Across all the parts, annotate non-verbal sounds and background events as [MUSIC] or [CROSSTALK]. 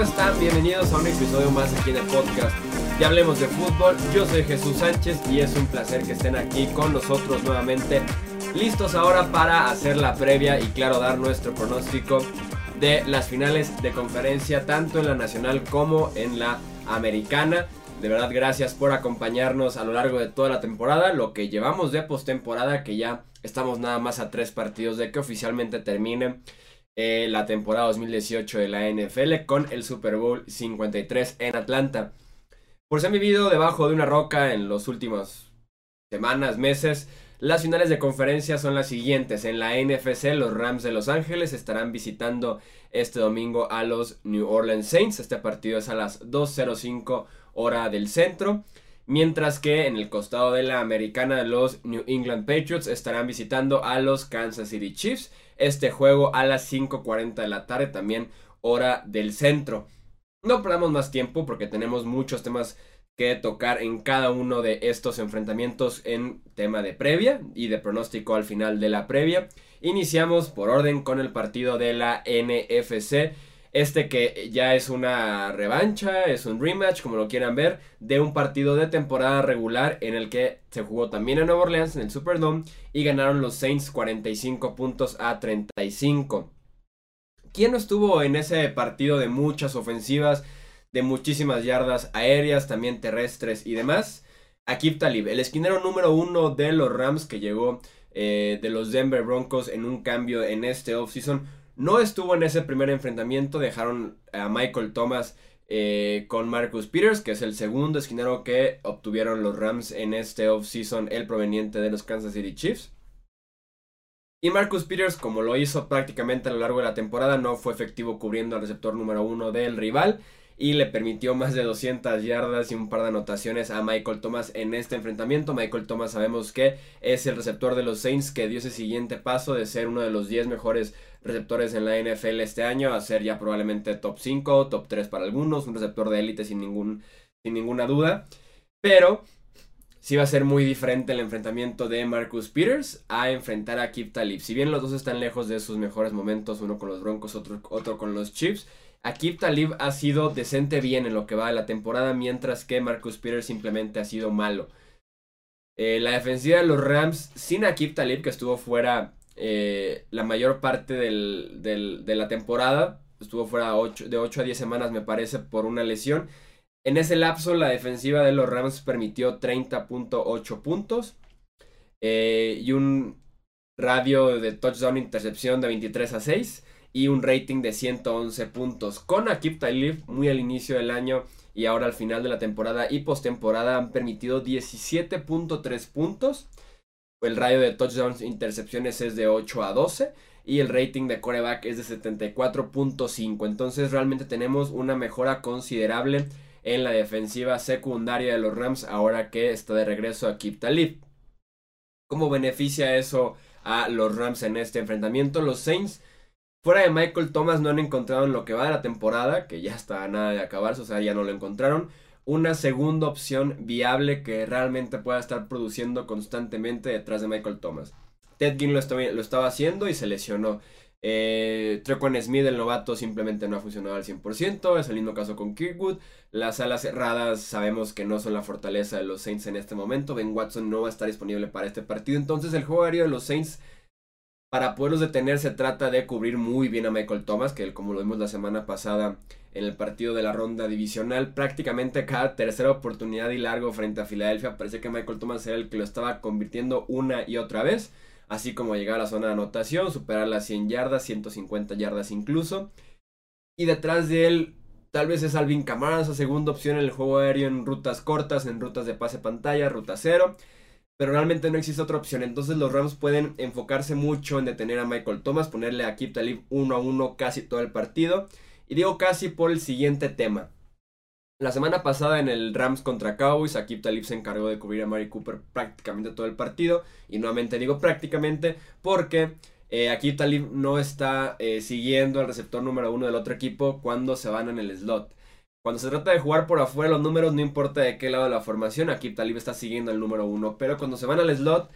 ¿cómo están? Bienvenidos a un episodio más aquí en el podcast Ya Hablemos de Fútbol. Yo soy Jesús Sánchez y es un placer que estén aquí con nosotros nuevamente. Listos ahora para hacer la previa y claro dar nuestro pronóstico de las finales de conferencia tanto en la nacional como en la americana. De verdad, gracias por acompañarnos a lo largo de toda la temporada. Lo que llevamos de postemporada, que ya estamos nada más a tres partidos de que oficialmente termine eh, la temporada 2018 de la NFL con el Super Bowl 53 en Atlanta. Por si han vivido debajo de una roca en los últimos semanas, meses, las finales de conferencia son las siguientes. En la NFC, los Rams de Los Ángeles estarán visitando este domingo a los New Orleans Saints. Este partido es a las 2.05 hora del centro. Mientras que en el costado de la americana, los New England Patriots estarán visitando a los Kansas City Chiefs. Este juego a las 5.40 de la tarde, también hora del centro. No perdamos más tiempo porque tenemos muchos temas que tocar en cada uno de estos enfrentamientos en tema de previa y de pronóstico al final de la previa. Iniciamos por orden con el partido de la NFC este que ya es una revancha, es un rematch, como lo quieran ver, de un partido de temporada regular en el que se jugó también en Nueva Orleans, en el Superdome, y ganaron los Saints 45 puntos a 35. ¿Quién no estuvo en ese partido de muchas ofensivas, de muchísimas yardas aéreas, también terrestres y demás? Akib Talib, el esquinero número uno de los Rams que llegó eh, de los Denver Broncos en un cambio en este offseason no estuvo en ese primer enfrentamiento, dejaron a Michael Thomas eh, con Marcus Peters, que es el segundo esquinero que obtuvieron los Rams en este offseason, el proveniente de los Kansas City Chiefs. Y Marcus Peters, como lo hizo prácticamente a lo largo de la temporada, no fue efectivo cubriendo al receptor número uno del rival y le permitió más de 200 yardas y un par de anotaciones a Michael Thomas en este enfrentamiento. Michael Thomas sabemos que es el receptor de los Saints que dio ese siguiente paso de ser uno de los 10 mejores receptores en la NFL este año a ser ya probablemente top 5, top 3 para algunos, un receptor de élite sin, ningún, sin ninguna duda. Pero sí va a ser muy diferente el enfrentamiento de Marcus Peters a enfrentar a Kip Talib. Si bien los dos están lejos de sus mejores momentos, uno con los Broncos, otro, otro con los Chiefs, Akib Talib ha sido decente bien en lo que va de la temporada, mientras que Marcus Peters simplemente ha sido malo. Eh, la defensiva de los Rams, sin Akib Talib, que estuvo fuera eh, la mayor parte de la temporada, estuvo fuera de 8 a 10 semanas, me parece, por una lesión. En ese lapso, la defensiva de los Rams permitió 30.8 puntos eh, y un radio de touchdown intercepción de 23 a 6 y un rating de 111 puntos. Con Akib Talib muy al inicio del año y ahora al final de la temporada y postemporada han permitido 17.3 puntos. El radio de touchdowns intercepciones es de 8 a 12 y el rating de coreback es de 74.5. Entonces realmente tenemos una mejora considerable en la defensiva secundaria de los Rams ahora que está de regreso Akib Talib. ¿Cómo beneficia eso a los Rams en este enfrentamiento? Los Saints Fuera de Michael Thomas no han encontrado en lo que va de la temporada, que ya está nada de acabarse, o sea, ya no lo encontraron, una segunda opción viable que realmente pueda estar produciendo constantemente detrás de Michael Thomas. Ted Ginn lo, estaba, haciendo y se lesionó. Eh, Trequan Smith, el novato, simplemente no ha funcionado al 100%. Es el mismo caso con Kirkwood. Las alas cerradas sabemos que no son la fortaleza de los Saints en este momento. Ben Watson no va a estar disponible para este partido. Entonces el juego aéreo de los Saints para poderlos detener se trata de cubrir muy bien a Michael Thomas, que como lo vimos la semana pasada en el partido de la ronda divisional, prácticamente cada tercera oportunidad y largo frente a Filadelfia, parece que Michael Thomas era el que lo estaba convirtiendo una y otra vez, así como llegar a la zona de anotación, superar las 100 yardas, 150 yardas incluso. Y detrás de él, tal vez es Alvin Kamara, esa segunda opción en el juego aéreo en rutas cortas, en rutas de pase pantalla, ruta cero pero realmente no existe otra opción. Entonces los Rams pueden enfocarse mucho en detener a Michael Thomas, ponerle a Kip Talib uno a uno casi todo el partido. Y digo casi por el siguiente tema. La semana pasada en el Rams contra Cowboys, Akib Talib se encargó de cubrir a Mari Cooper prácticamente todo el partido. Y nuevamente digo prácticamente porque eh, Akib Talib no está eh, siguiendo al receptor número uno del otro equipo cuando se van en el slot. Cuando se trata de jugar por afuera los números, no importa de qué lado de la formación, Akib Talib está siguiendo el número uno. Pero cuando se van al slot,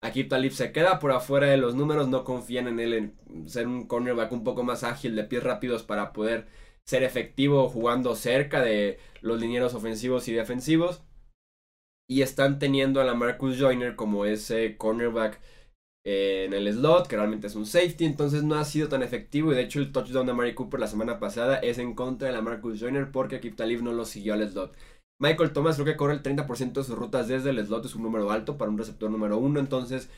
Akib Talib se queda por afuera de los números, no confían en él en ser un cornerback un poco más ágil, de pies rápidos para poder ser efectivo jugando cerca de los linieros ofensivos y defensivos. Y están teniendo a la Marcus Joyner como ese cornerback en el slot, que realmente es un safety, entonces no ha sido tan efectivo. Y de hecho, el touchdown de Mary Cooper la semana pasada es en contra de la Marcus Joyner porque Akip Talib no lo siguió al slot. Michael Thomas creo que corre el 30% de sus rutas desde el slot, es un número alto para un receptor número uno, entonces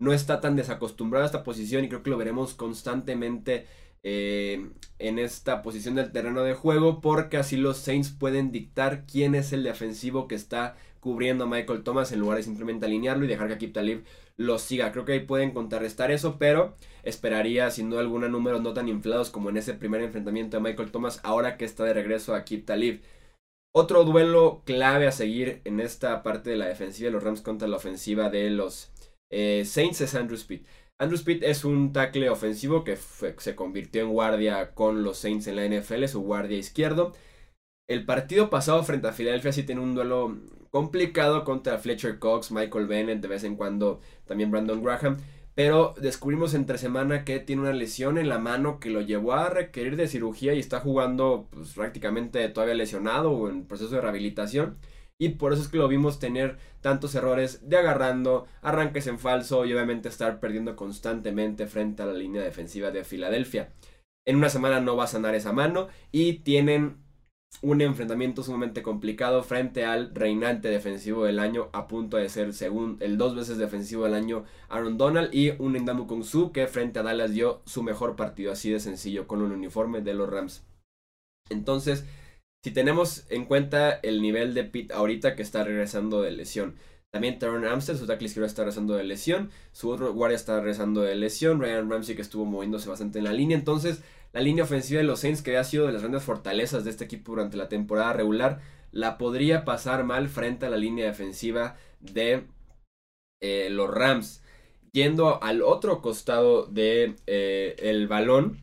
no está tan desacostumbrado a esta posición y creo que lo veremos constantemente eh, en esta posición del terreno de juego porque así los Saints pueden dictar quién es el defensivo que está cubriendo a Michael Thomas en lugar de simplemente alinearlo y dejar que Akip Talib lo siga. Creo que ahí pueden contrarrestar eso, pero esperaría sin duda alguna números no tan inflados como en ese primer enfrentamiento de Michael Thomas ahora que está de regreso a Akip Talib. Otro duelo clave a seguir en esta parte de la defensiva de los Rams contra la ofensiva de los eh, Saints es Andrew Speed. Andrew Speed es un tackle ofensivo que se convirtió en guardia con los Saints en la NFL, su guardia izquierdo. El partido pasado frente a Filadelfia sí tiene un duelo complicado contra Fletcher Cox, Michael Bennett, de vez en cuando también Brandon Graham. Pero descubrimos entre semana que tiene una lesión en la mano que lo llevó a requerir de cirugía y está jugando pues, prácticamente todavía lesionado o en proceso de rehabilitación. Y por eso es que lo vimos tener tantos errores de agarrando, arranques en falso y obviamente estar perdiendo constantemente frente a la línea defensiva de Filadelfia. En una semana no va a sanar esa mano y tienen un enfrentamiento sumamente complicado frente al reinante defensivo del año a punto de ser según el dos veces defensivo del año Aaron Donald y un Indamu Kong Su que frente a Dallas dio su mejor partido así de sencillo con un uniforme de los Rams. Entonces, si tenemos en cuenta el nivel de Pitt ahorita que está regresando de lesión, también Teron Amster, su tackle izquierdo está regresando de lesión, su otro guardia está regresando de lesión, Ryan Ramsey que estuvo moviéndose bastante en la línea, entonces la línea ofensiva de los Saints, que ha sido de las grandes fortalezas de este equipo durante la temporada regular, la podría pasar mal frente a la línea defensiva de eh, los Rams. Yendo al otro costado del de, eh, balón,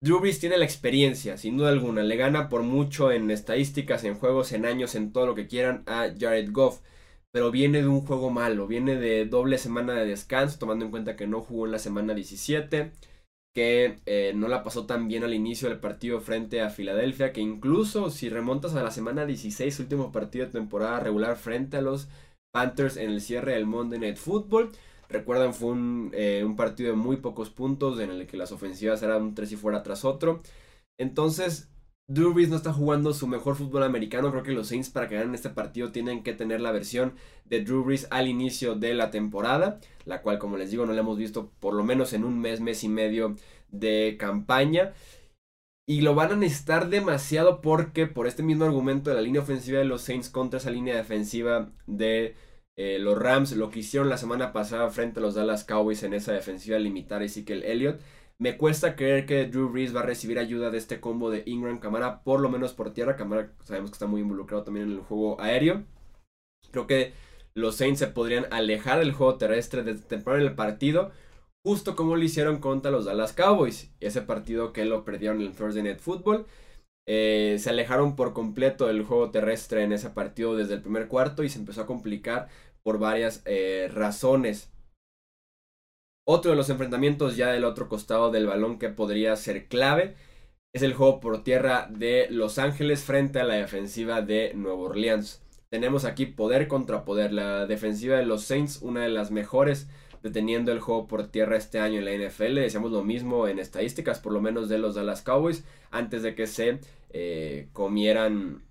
Drew Brees tiene la experiencia, sin duda alguna. Le gana por mucho en estadísticas, en juegos, en años, en todo lo que quieran a Jared Goff. Pero viene de un juego malo, viene de doble semana de descanso, tomando en cuenta que no jugó en la semana 17 que eh, no la pasó tan bien al inicio del partido frente a Filadelfia, que incluso si remontas a la semana 16, último partido de temporada regular frente a los Panthers en el cierre del Monday Night Football, recuerdan fue un, eh, un partido de muy pocos puntos en el que las ofensivas eran un 3 y fuera tras otro. Entonces, Drew Brees no está jugando su mejor fútbol americano. Creo que los Saints para que ganen este partido tienen que tener la versión de Drew Brees al inicio de la temporada. La cual, como les digo, no la hemos visto por lo menos en un mes, mes y medio de campaña. Y lo van a necesitar demasiado porque por este mismo argumento de la línea ofensiva de los Saints contra esa línea defensiva de eh, los Rams, lo que hicieron la semana pasada frente a los Dallas Cowboys en esa defensiva limitar a Ezekiel Elliott me cuesta creer que Drew Brees va a recibir ayuda de este combo de Ingram Camara, por lo menos por tierra. Camara sabemos que está muy involucrado también en el juego aéreo. Creo que los Saints se podrían alejar del juego terrestre desde temprano en el partido, justo como lo hicieron contra los Dallas Cowboys. Ese partido que lo perdieron en el Thursday Night Football. Eh, se alejaron por completo del juego terrestre en ese partido desde el primer cuarto y se empezó a complicar por varias eh, razones. Otro de los enfrentamientos ya del otro costado del balón que podría ser clave es el juego por tierra de Los Ángeles frente a la defensiva de Nueva Orleans. Tenemos aquí poder contra poder. La defensiva de los Saints, una de las mejores deteniendo el juego por tierra este año en la NFL. Decíamos lo mismo en estadísticas, por lo menos de los Dallas Cowboys, antes de que se eh, comieran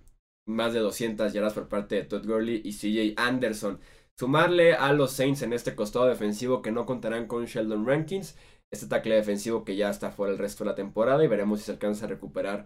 más de 200 yardas por parte de Todd Gurley y CJ Anderson. Sumarle a los Saints en este costado defensivo que no contarán con Sheldon Rankins, este tackle defensivo que ya está fuera el resto de la temporada y veremos si se alcanza a recuperar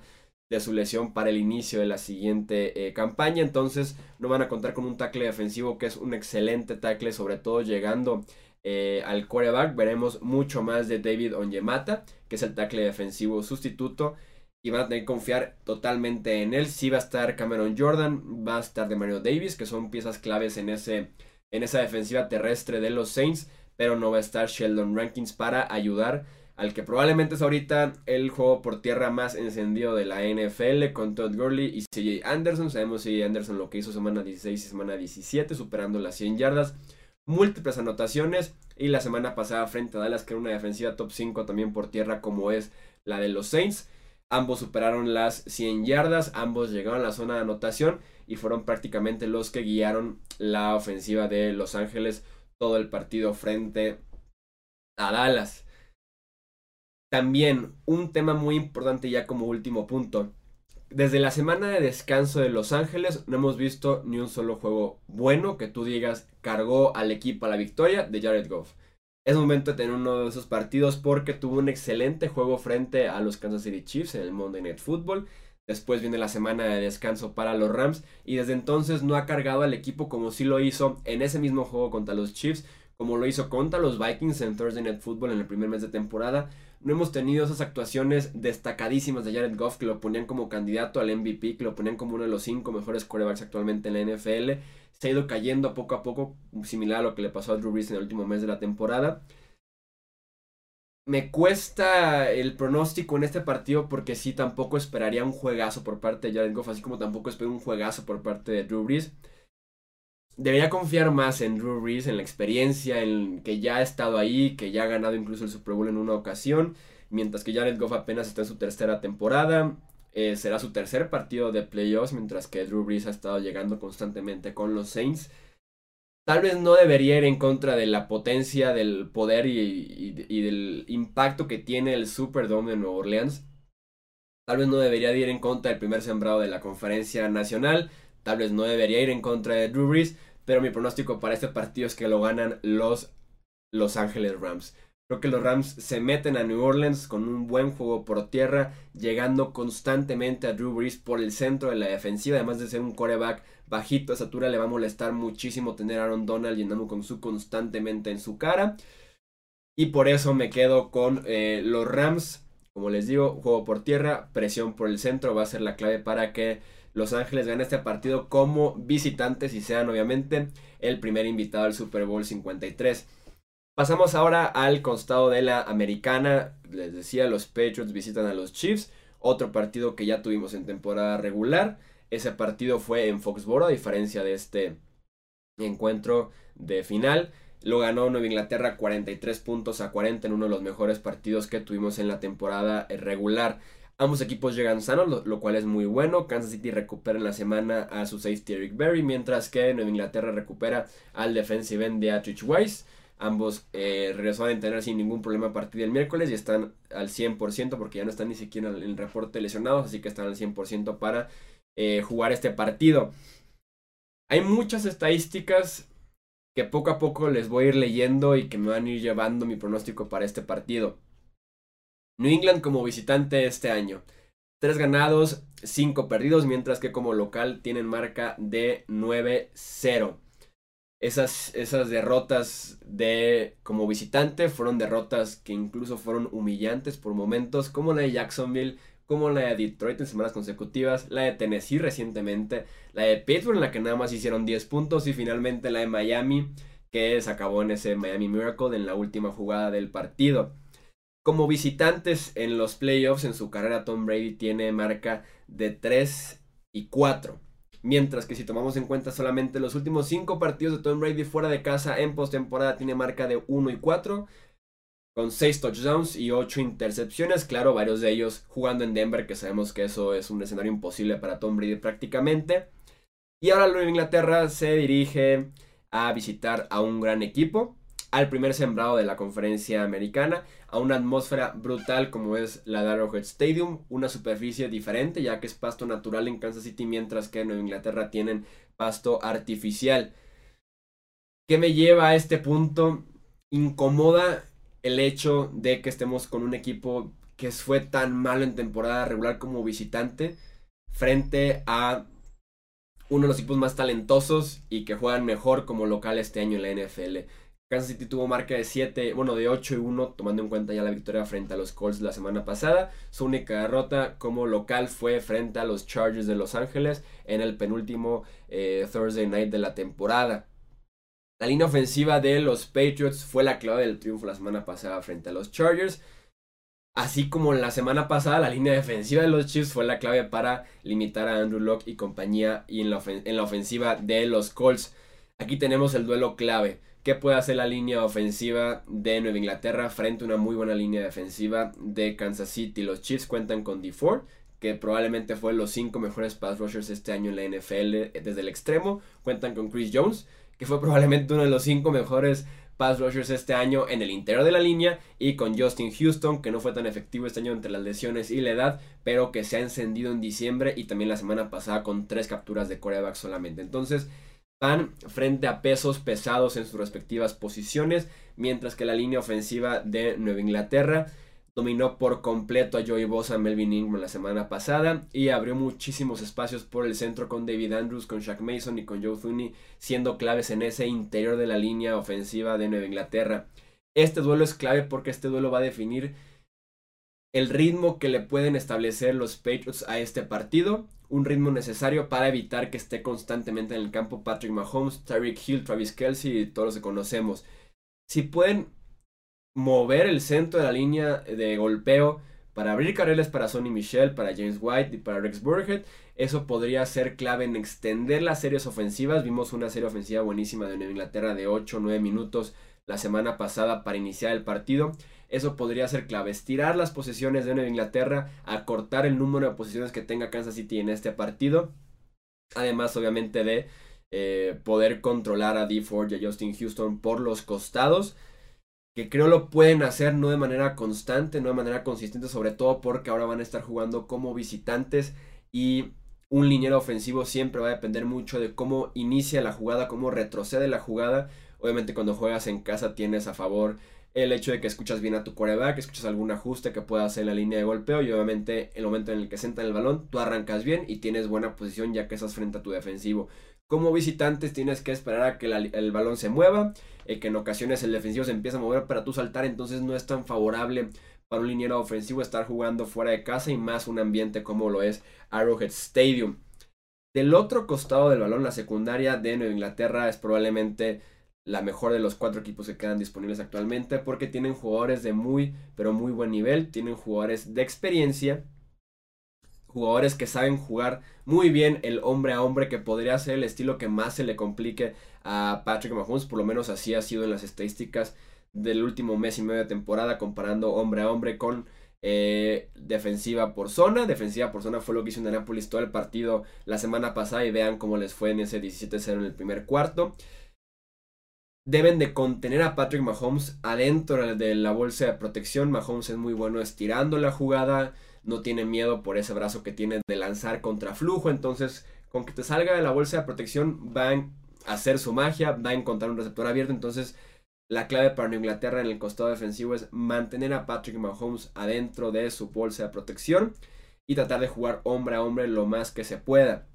de su lesión para el inicio de la siguiente eh, campaña. Entonces no van a contar con un tackle defensivo que es un excelente tackle, sobre todo llegando eh, al quarterback. Veremos mucho más de David Onyemata, que es el tackle defensivo sustituto. Y van a tener que confiar totalmente en él. Si va a estar Cameron Jordan, va a estar de Mario Davis, que son piezas claves en ese en esa defensiva terrestre de los Saints, pero no va a estar Sheldon Rankins para ayudar al que probablemente es ahorita el juego por tierra más encendido de la NFL con Todd Gurley y CJ Anderson. Sabemos CJ Anderson lo que hizo semana 16 y semana 17, superando las 100 yardas, múltiples anotaciones y la semana pasada frente a Dallas, que era una defensiva top 5 también por tierra como es la de los Saints. Ambos superaron las 100 yardas, ambos llegaron a la zona de anotación y fueron prácticamente los que guiaron la ofensiva de Los Ángeles todo el partido frente a Dallas. También un tema muy importante ya como último punto. Desde la semana de descanso de Los Ángeles no hemos visto ni un solo juego bueno que tú digas cargó al equipo a la victoria de Jared Goff. Es momento de tener uno de esos partidos porque tuvo un excelente juego frente a los Kansas City Chiefs en el Monday Night Football. Después viene la semana de descanso para los Rams y desde entonces no ha cargado al equipo como sí lo hizo en ese mismo juego contra los Chiefs, como lo hizo contra los Vikings en Thursday Night Football en el primer mes de temporada. No hemos tenido esas actuaciones destacadísimas de Jared Goff que lo ponían como candidato al MVP, que lo ponían como uno de los cinco mejores quarterbacks actualmente en la NFL se ha ido cayendo poco a poco, similar a lo que le pasó a Drew Brees en el último mes de la temporada. Me cuesta el pronóstico en este partido porque sí, tampoco esperaría un juegazo por parte de Jared Goff, así como tampoco espero un juegazo por parte de Drew Brees. Debería confiar más en Drew Brees, en la experiencia, en que ya ha estado ahí, que ya ha ganado incluso el Super Bowl en una ocasión, mientras que Jared Goff apenas está en su tercera temporada. Eh, será su tercer partido de playoffs, mientras que Drew Brees ha estado llegando constantemente con los Saints. Tal vez no debería ir en contra de la potencia, del poder y, del impacto que tiene el Superdome de Nueva Orleans. Tal vez no debería ir en contra del primer sembrado de la conferencia nacional. Tal vez no debería ir en contra de Drew Brees. Pero mi pronóstico para este partido es que lo ganan los Los Ángeles Rams. Creo que los Rams se meten a New Orleans con un buen juego por tierra, llegando constantemente a Drew Brees por el centro de la defensiva. Además de ser un coreback bajito de estatura, le va a molestar muchísimo tener a Aaron Donald llenando con su constantemente en su cara. Y por eso me quedo con eh, los Rams. Como les digo, juego por tierra, presión por el centro va a ser la clave para que Los Ángeles gane este partido como visitantes y sean obviamente el primer invitado al Super Bowl 53. Pasamos ahora al costado de la americana. Les decía, los Patriots visitan a los Chiefs. Otro partido que ya tuvimos en temporada regular. Ese partido fue en Foxboro, a diferencia de este encuentro de final. Lo ganó Nueva Inglaterra 43 puntos a 40 en uno de los mejores partidos que tuvimos en la temporada regular. Ambos equipos llegan sanos, lo, cual es muy bueno. Kansas City recupera en la semana a su safety Eric Berry, mientras que Nueva Inglaterra recupera al defensive end de Atrich Weiss. Ambos eh, regresaron a entrenar sin ningún problema a partir del miércoles y están al 100% porque ya no están ni siquiera en el reporte lesionados, así que están al 100% para eh, jugar este partido. Hay muchas estadísticas que poco a poco les voy a ir leyendo y que me van a ir llevando mi pronóstico para este partido. New England como visitante este año. Tres ganados, cinco perdidos, mientras que como local tienen marca de 9-0 esas, esas derrotas de como visitante fueron derrotas que incluso fueron humillantes por momentos, como la de Jacksonville, como la de Detroit en semanas consecutivas, la de Tennessee recientemente, la de Pittsburgh en la que nada más hicieron 10 puntos y finalmente la de Miami que se acabó en ese Miami Miracle en la última jugada del partido. Como visitantes en los playoffs en su carrera Tom Brady tiene marca de 3 y 4. Mientras que si tomamos en cuenta solamente los últimos 5 partidos de Tom Brady fuera de casa en postemporada, tiene marca de 1 y 4, con 6 touchdowns y 8 intercepciones. Claro, varios de ellos jugando en Denver, que sabemos que eso es un escenario imposible para Tom Brady prácticamente. Y ahora Nueva Inglaterra se dirige a visitar a un gran equipo al primer sembrado de la conferencia americana, a una atmósfera brutal como es la de Arrowhead Stadium, una superficie diferente ya que es pasto natural en Kansas City mientras que en Nueva Inglaterra tienen pasto artificial. ¿Qué me lleva a este punto? Incomoda el hecho de que estemos con un equipo que fue tan malo en temporada regular como visitante frente a uno de los equipos más talentosos y que juegan mejor como local este año en la NFL. Kansas City tuvo marca de 7, bueno, de 8 y 1, tomando en cuenta ya la victoria frente a los Colts la semana pasada. Su única derrota como local fue frente a los Chargers de Los Ángeles en el penúltimo eh, Thursday night de la temporada. La línea ofensiva de los Patriots fue la clave del triunfo la semana pasada frente a los Chargers. Así como la semana pasada, la línea defensiva de los Chiefs fue la clave para limitar a Andrew Locke y compañía y en la, en la ofensiva de los Colts. Aquí tenemos el duelo clave ¿Qué puede hacer la línea ofensiva de Nueva Inglaterra frente a una muy buena línea defensiva de Kansas City? Los Chiefs cuentan con D4, que probablemente fue los cinco mejores pass rushers este año en la NFL desde el extremo. Cuentan con Chris Jones, que fue probablemente uno de los cinco mejores pass rushers este año en el interior de la línea y con Justin Houston que no fue tan efectivo este año entre las lesiones y la edad pero que se ha encendido en diciembre y también la semana pasada con tres capturas de coreback solamente. Entonces van frente a pesos pesados en sus respectivas posiciones, mientras que la línea ofensiva de Nueva Inglaterra dominó por completo a Joey Bosa, Melvin Ingram la semana pasada y abrió muchísimos espacios por el centro con David Andrews, con Shaq Mason y con Joe Thuney siendo claves en ese interior de la línea ofensiva de Nueva Inglaterra. Este duelo es clave porque este duelo va a definir el ritmo que le pueden establecer los Patriots a este partido un ritmo necesario para evitar que esté constantemente en el campo Patrick Mahomes, Tyreek Hill, Travis Kelsey y todos los que conocemos. Si pueden mover el centro de la línea de golpeo para abrir carriles para Sonny Michel, para James White y para Rex Burhead, eso podría ser clave en extender las series ofensivas. Vimos una serie ofensiva buenísima de Nueva Inglaterra de 8 o 9 minutos la semana pasada para iniciar el partido. Eso podría ser clave. Estirar las posiciones de Nueva Inglaterra, acortar el número de posiciones que tenga Kansas City en este partido. Además, obviamente, de eh, poder controlar a D. Ford y a Justin Houston por los costados. Que creo lo pueden hacer no de manera constante, no de manera consistente, sobre todo porque ahora van a estar jugando como visitantes y un liniero ofensivo siempre va a depender mucho de cómo inicia la jugada, cómo retrocede la jugada. Obviamente cuando juegas en casa tienes a favor el hecho de que escuchas bien a tu coreback, escuchas algún ajuste que pueda hacer la línea de golpeo y obviamente el momento en el que en el balón, tú arrancas bien y tienes buena posición ya que estás frente a tu defensivo. Como visitantes tienes que esperar a que el balón se mueva, eh, que en ocasiones el defensivo se empieza a mover para tú saltar, entonces no es tan favorable para un liniero ofensivo estar jugando fuera de casa y más un ambiente como lo es Arrowhead Stadium. Del otro costado del balón, la secundaria de Nueva Inglaterra es probablemente la mejor de los cuatro equipos que quedan disponibles actualmente porque tienen jugadores de muy pero muy buen nivel, tienen jugadores de experiencia, jugadores que saben jugar muy bien el hombre a hombre que podría ser el estilo que más se le complique a Patrick Mahomes, por lo menos así ha sido en las estadísticas del último mes y medio de temporada comparando hombre a hombre con eh, defensiva por zona. Defensiva por zona fue lo que hizo Indianapolis todo el partido la semana pasada y vean cómo les fue en ese 17-0 en el primer cuarto deben de contener a Patrick Mahomes adentro de la bolsa de protección. Mahomes es muy bueno estirando la jugada, no tiene miedo por ese brazo que tiene de lanzar contra flujo, entonces con que te salga de la bolsa de protección van a hacer su magia, va a encontrar un receptor abierto, entonces la clave para Inglaterra en el costado defensivo es mantener a Patrick Mahomes adentro de su bolsa de protección y tratar de jugar hombre a hombre lo más que se pueda.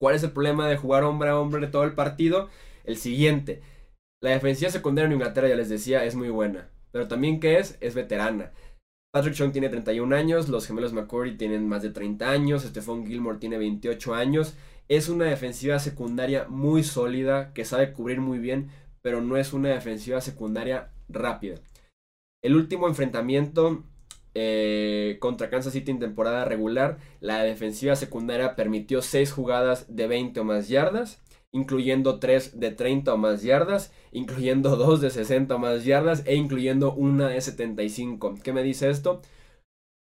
¿Cuál es el problema de jugar hombre a hombre todo el partido? El siguiente, la defensiva secundaria en Inglaterra, ya les decía, es muy buena. Pero también, ¿qué es? Es veterana. Patrick Chung tiene 31 años, los gemelos McCory tienen más de 30 años, Stephon Gilmore tiene 28 años. Es una defensiva secundaria muy sólida, que sabe cubrir muy bien, pero no es una defensiva secundaria rápida. El último enfrentamiento eh, contra Kansas City en temporada regular, la defensiva secundaria permitió 6 jugadas de 20 o más yardas incluyendo 3 de 30 o más yardas, incluyendo [LAUGHS] 2 de 60 o más yardas e incluyendo una de 75. ¿Qué me dice esto?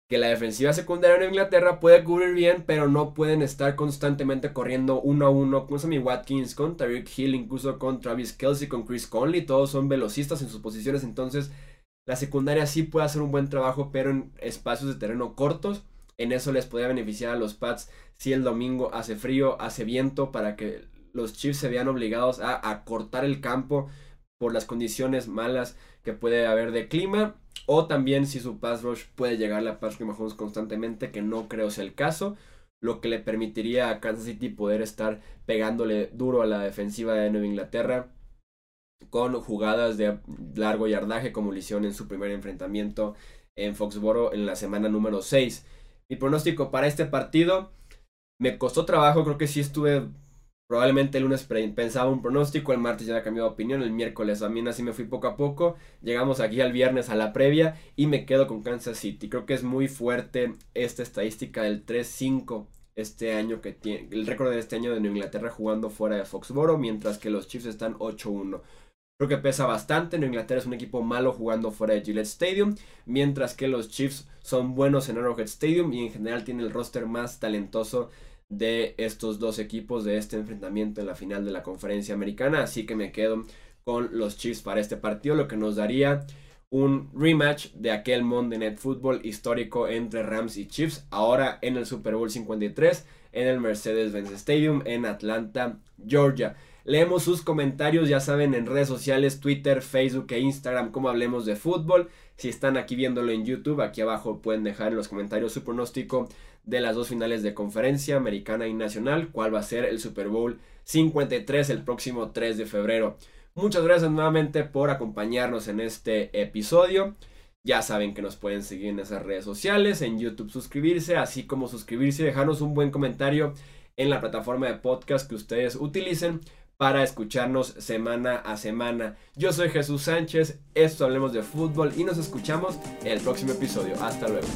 Que la defensiva secundaria en Inglaterra puede cubrir bien, pero no pueden estar constantemente corriendo uno a uno con Sammy Watkins, con Tyreek Hill, incluso con Travis Kelsey, con Chris Conley. Todos son velocistas en sus posiciones, entonces la secundaria sí puede hacer un buen trabajo, pero en espacios de terreno cortos. En eso les podría beneficiar a los Pats si el domingo hace frío, hace viento, para que los Chiefs se vean obligados a, cortar el campo por las condiciones malas que puede haber de clima. O también si su pass rush puede llegar a Patrick Mahomes constantemente, que no creo sea el caso. Lo que le permitiría a Kansas City poder estar pegándole duro a la defensiva de Nueva Inglaterra. Con jugadas de largo yardaje como lo hicieron en su primer enfrentamiento en Foxboro en la semana número 6. Mi pronóstico para este partido me costó trabajo, creo que sí estuve Probablemente el lunes pensaba un pronóstico, el martes ya cambiado de opinión, el miércoles también así me fui poco a poco. Llegamos aquí al viernes a la previa y me quedo con Kansas City. Creo que es muy fuerte esta estadística del 3-5 este año que tiene el récord de este año de Nueva Inglaterra jugando fuera de Foxboro, mientras que los Chiefs están 8-1. Creo que pesa bastante. En Inglaterra es un equipo malo jugando fuera de Gillette Stadium. Mientras que los Chiefs son buenos en Arrowhead Stadium. Y en general tiene el roster más talentoso de estos dos equipos de este enfrentamiento en la final de la conferencia americana. Así que me quedo con los Chiefs para este partido. Lo que nos daría un rematch de aquel Monday Night Football histórico entre Rams y Chiefs. Ahora en el Super Bowl 53 en el Mercedes-Benz Stadium en Atlanta, Georgia. Leemos sus comentarios, ya saben, en redes sociales, Twitter, Facebook e Instagram, como hablemos de fútbol. Si están aquí viéndolo en YouTube, aquí abajo pueden dejar en los comentarios su pronóstico de las dos finales de conferencia americana y nacional, cuál va a ser el Super Bowl 53 el próximo 3 de febrero. Muchas gracias nuevamente por acompañarnos en este episodio. Ya saben que nos pueden seguir en esas redes sociales, en YouTube suscribirse, así como suscribirse y dejarnos un buen comentario en la plataforma de podcast que ustedes utilicen para escucharnos semana a semana. Yo soy Jesús Sánchez, esto hablemos de fútbol y nos escuchamos en el próximo episodio. Hasta luego.